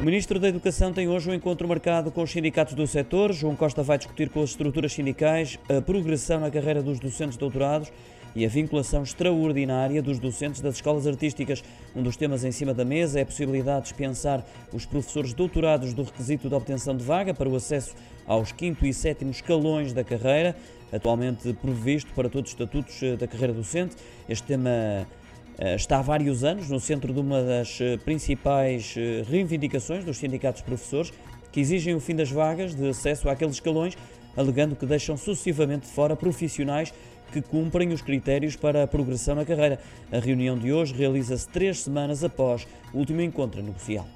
O Ministro da Educação tem hoje um encontro marcado com os sindicatos do setor. João Costa vai discutir com as estruturas sindicais a progressão na carreira dos docentes doutorados e a vinculação extraordinária dos docentes das escolas artísticas. Um dos temas em cima da mesa é a possibilidade de dispensar os professores doutorados do requisito de obtenção de vaga para o acesso aos quinto e sétimo escalões da carreira, atualmente previsto para todos os estatutos eh, da carreira docente. Este tema está há vários anos no centro de uma das eh, principais eh, reivindicações dos sindicatos professores, que exigem o fim das vagas de acesso àqueles escalões, alegando que deixam sucessivamente fora profissionais que cumprem os critérios para a progressão na carreira. A reunião de hoje realiza-se três semanas após o último encontro negocial.